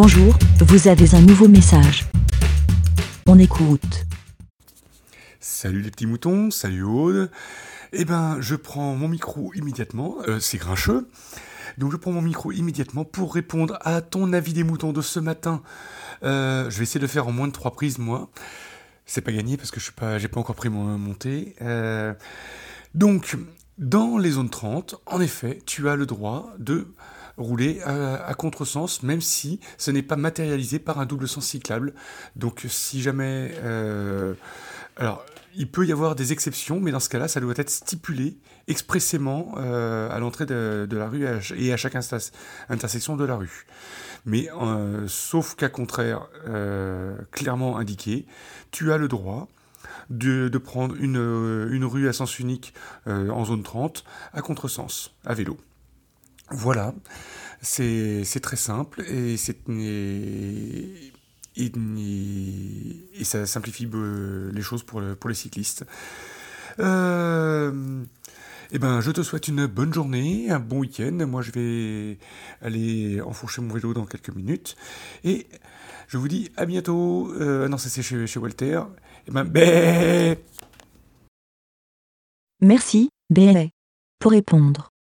Bonjour, vous avez un nouveau message. On écoute. Salut les petits moutons, salut Aude. Eh ben, je prends mon micro immédiatement, euh, c'est grincheux. Donc je prends mon micro immédiatement pour répondre à ton avis des moutons de ce matin. Euh, je vais essayer de le faire en moins de trois prises, moi. C'est pas gagné parce que je suis pas, j'ai pas encore pris mon montée. Euh, donc, dans les zones 30, en effet, tu as le droit de rouler à, contresens, même si ce n'est pas matérialisé par un double sens cyclable. Donc, si jamais... Euh, alors, il peut y avoir des exceptions, mais dans ce cas-là, ça doit être stipulé expressément euh, à l'entrée de, la rue et à chaque intersection de la rue. Mais euh, sauf cas contraire clairement indiqué, tu as le droit de, prendre une, une, rue à sens unique en zone 30 à contresens, à vélo. Voilà, c'est très simple et, et, ça simplifie les choses pour, les cyclistes. Euh, eh ben, je te souhaite une bonne journée, un bon week-end. Moi, je vais aller enfourcher mon vélo dans quelques minutes. Et je vous dis à bientôt. Euh, non, c'est chez, Walter. Eh ben, bé Merci, bé. Pour répondre,